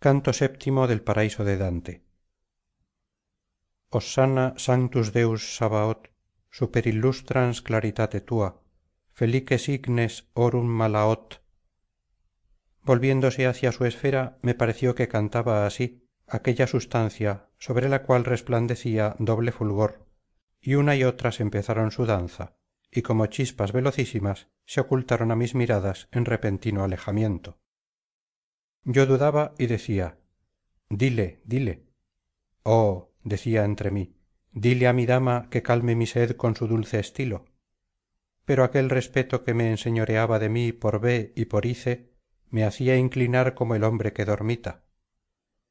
canto séptimo del paraíso de dante. Hosanna sanctus deus sabaoth super illustrans claritate tua felices ignes aurum malaoth. Volviéndose hacia su esfera me pareció que cantaba así aquella substancia sobre la cual resplandecía doble fulgor y una y otras empezaron su danza y como chispas velocísimas se ocultaron a mis miradas en repentino alejamiento yo dudaba y decía dile dile oh decía entre mí dile a mi dama que calme mi sed con su dulce estilo pero aquel respeto que me enseñoreaba de mí por be y por ice me hacía inclinar como el hombre que dormita.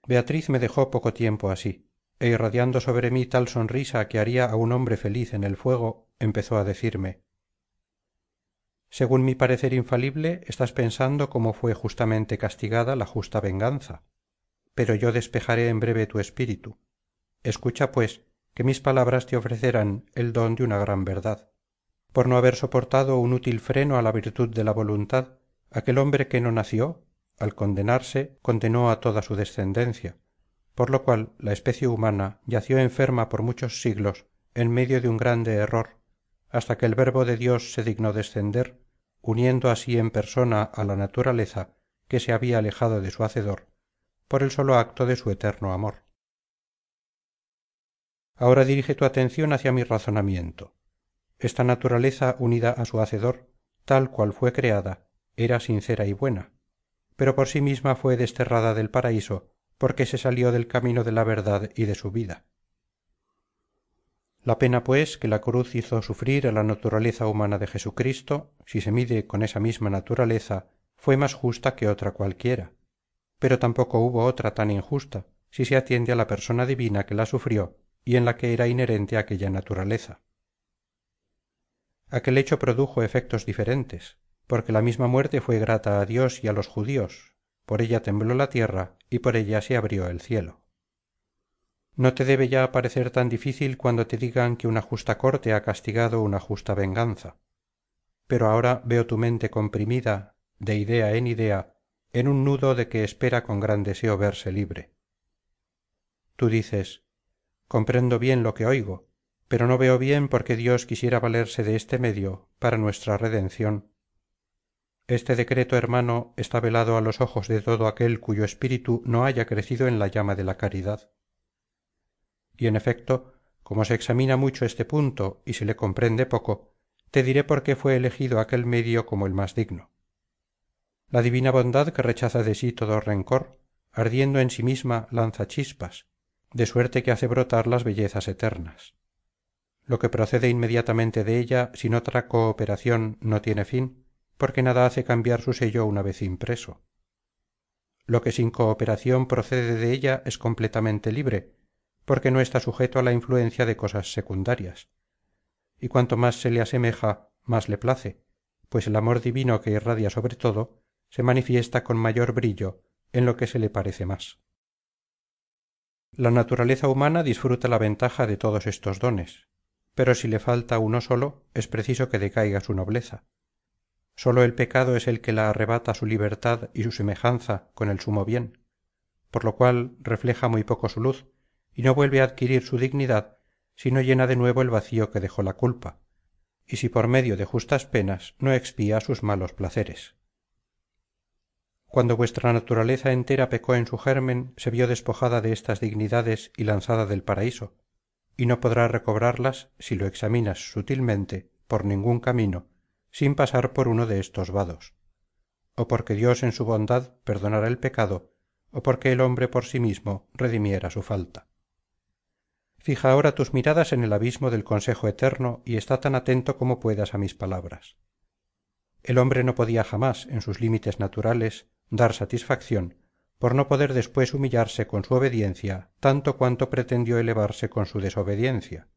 Beatriz me dejó poco tiempo así e irradiando sobre mí tal sonrisa que haría a un hombre feliz en el fuego empezó a decirme según mi parecer infalible estás pensando cómo fue justamente castigada la justa venganza. Pero yo despejaré en breve tu espíritu. Escucha pues que mis palabras te ofrecerán el don de una gran verdad. Por no haber soportado un útil freno a la virtud de la voluntad aquel hombre que no nació al condenarse condenó a toda su descendencia por lo cual la especie humana yació enferma por muchos siglos en medio de un grande error hasta que el verbo de dios se dignó descender uniendo así en persona a la naturaleza que se había alejado de su hacedor por el solo acto de su eterno amor. Ahora dirige tu atención hacia mi razonamiento. Esta naturaleza unida a su hacedor tal cual fue creada era sincera y buena pero por sí misma fue desterrada del paraíso porque se salió del camino de la verdad y de su vida la pena pues que la cruz hizo sufrir a la naturaleza humana de jesucristo si se mide con esa misma naturaleza fue más justa que otra cualquiera. Pero tampoco hubo otra tan injusta si se atiende a la persona divina que la sufrió y en la que era inherente aquella naturaleza. Aquel hecho produjo efectos diferentes porque la misma muerte fue grata a dios y a los judíos. Por ella tembló la tierra y por ella se abrió el cielo no te debe ya parecer tan difícil cuando te digan que una justa corte ha castigado una justa venganza. Pero ahora veo tu mente comprimida de idea en idea en un nudo de que espera con gran deseo verse libre. Tú dices comprendo bien lo que oigo pero no veo bien por qué dios quisiera valerse de este medio para nuestra redención. Este decreto hermano está velado a los ojos de todo aquel cuyo espíritu no haya crecido en la llama de la caridad y en efecto como se examina mucho este punto y se le comprende poco te diré por qué fue elegido aquel medio como el más digno. La divina bondad que rechaza de sí todo rencor ardiendo en sí misma lanza chispas de suerte que hace brotar las bellezas eternas. Lo que procede inmediatamente de ella sin otra cooperación no tiene fin porque nada hace cambiar su sello una vez impreso. Lo que sin cooperación procede de ella es completamente libre porque no está sujeto a la influencia de cosas secundarias. Y cuanto más se le asemeja más le place pues el amor divino que irradia sobre todo se manifiesta con mayor brillo en lo que se le parece más. La naturaleza humana disfruta la ventaja de todos estos dones pero si le falta uno solo es preciso que decaiga su nobleza. Sólo el pecado es el que la arrebata su libertad y su semejanza con el sumo bien por lo cual refleja muy poco su luz y no vuelve a adquirir su dignidad si no llena de nuevo el vacío que dejó la culpa y si por medio de justas penas no expía sus malos placeres. Cuando vuestra naturaleza entera pecó en su germen se vio despojada de estas dignidades y lanzada del paraíso y no podrá recobrarlas si lo examinas sutilmente por ningún camino sin pasar por uno de estos vados o porque dios en su bondad perdonara el pecado o porque el hombre por sí mismo redimiera su falta fija ahora tus miradas en el abismo del consejo eterno y está tan atento como puedas a mis palabras. El hombre no podía jamás en sus límites naturales dar satisfacción por no poder después humillarse con su obediencia tanto cuanto pretendió elevarse con su desobediencia.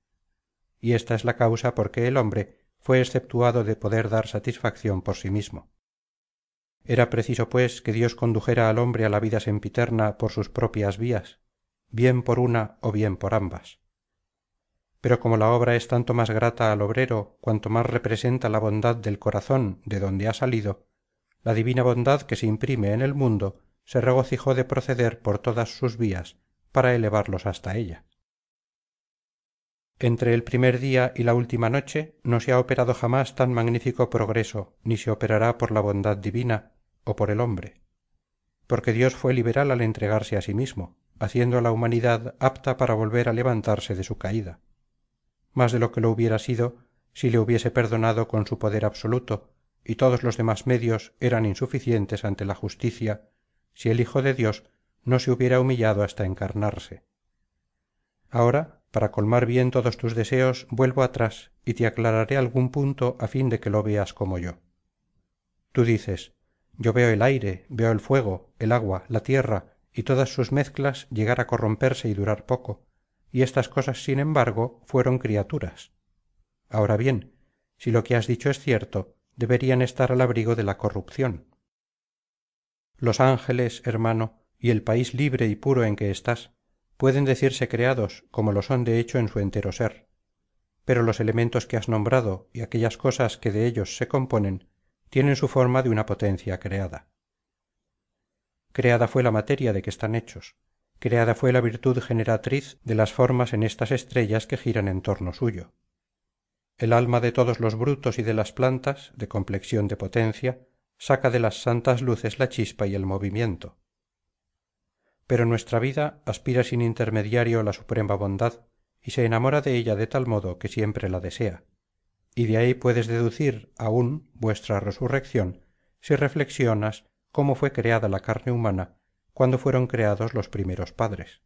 Y esta es la causa por que el hombre fue exceptuado de poder dar satisfacción por sí mismo. Era preciso pues que dios condujera al hombre a la vida sempiterna por sus propias vías bien por una o bien por ambas pero como la obra es tanto más grata al obrero cuanto más representa la bondad del corazón de donde ha salido la divina bondad que se imprime en el mundo se regocijó de proceder por todas sus vías para elevarlos hasta ella. Entre el primer día y la última noche no se ha operado jamás tan magnífico progreso ni se operará por la bondad divina o por el hombre porque dios fue liberal al entregarse a sí mismo haciendo a la humanidad apta para volver a levantarse de su caída más de lo que lo hubiera sido si le hubiese perdonado con su poder absoluto y todos los demás medios eran insuficientes ante la justicia si el hijo de dios no se hubiera humillado hasta encarnarse. Ahora para colmar bien todos tus deseos vuelvo atrás y te aclararé algún punto a fin de que lo veas como yo. Tú dices yo veo el aire veo el fuego el agua la tierra y todas sus mezclas llegar a corromperse y durar poco y estas cosas sin embargo fueron criaturas. Ahora bien si lo que has dicho es cierto deberían estar al abrigo de la corrupción. Los ángeles hermano y el país libre y puro en que estás pueden decirse creados como lo son de hecho en su entero ser. Pero los elementos que has nombrado y aquellas cosas que de ellos se componen tienen su forma de una potencia creada. Creada fue la materia de que están hechos creada fue la virtud generatriz de las formas en estas estrellas que giran en torno suyo. El alma de todos los brutos y de las plantas de complexión de potencia saca de las santas luces la chispa y el movimiento. Pero nuestra vida aspira sin intermediario la suprema bondad y se enamora de ella de tal modo que siempre la desea. Y de ahí puedes deducir aún vuestra resurrección si reflexionas cómo fue creada la carne humana cuando fueron creados los primeros padres